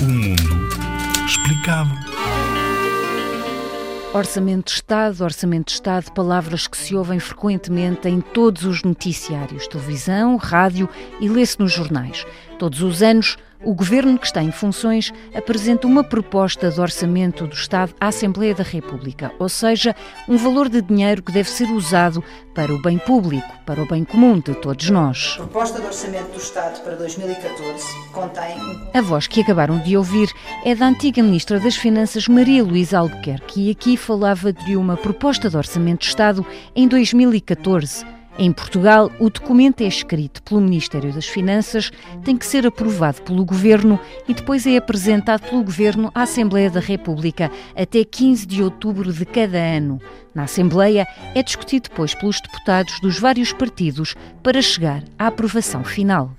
O mundo explicado. Orçamento de Estado, Orçamento de Estado, palavras que se ouvem frequentemente em todos os noticiários, televisão, rádio e lê-se nos jornais. Todos os anos, o governo que está em funções apresenta uma proposta de orçamento do Estado à Assembleia da República, ou seja, um valor de dinheiro que deve ser usado para o bem público, para o bem comum de todos nós. A proposta de orçamento do Estado para 2014 contém. A voz que acabaram de ouvir é da antiga Ministra das Finanças, Maria Luísa Albuquerque, e aqui falava de uma proposta de orçamento de Estado em 2014 em Portugal, o documento é escrito pelo Ministério das Finanças, tem que ser aprovado pelo Governo e depois é apresentado pelo Governo à Assembleia da República até 15 de outubro de cada ano. Na Assembleia é discutido depois pelos deputados dos vários partidos para chegar à aprovação final.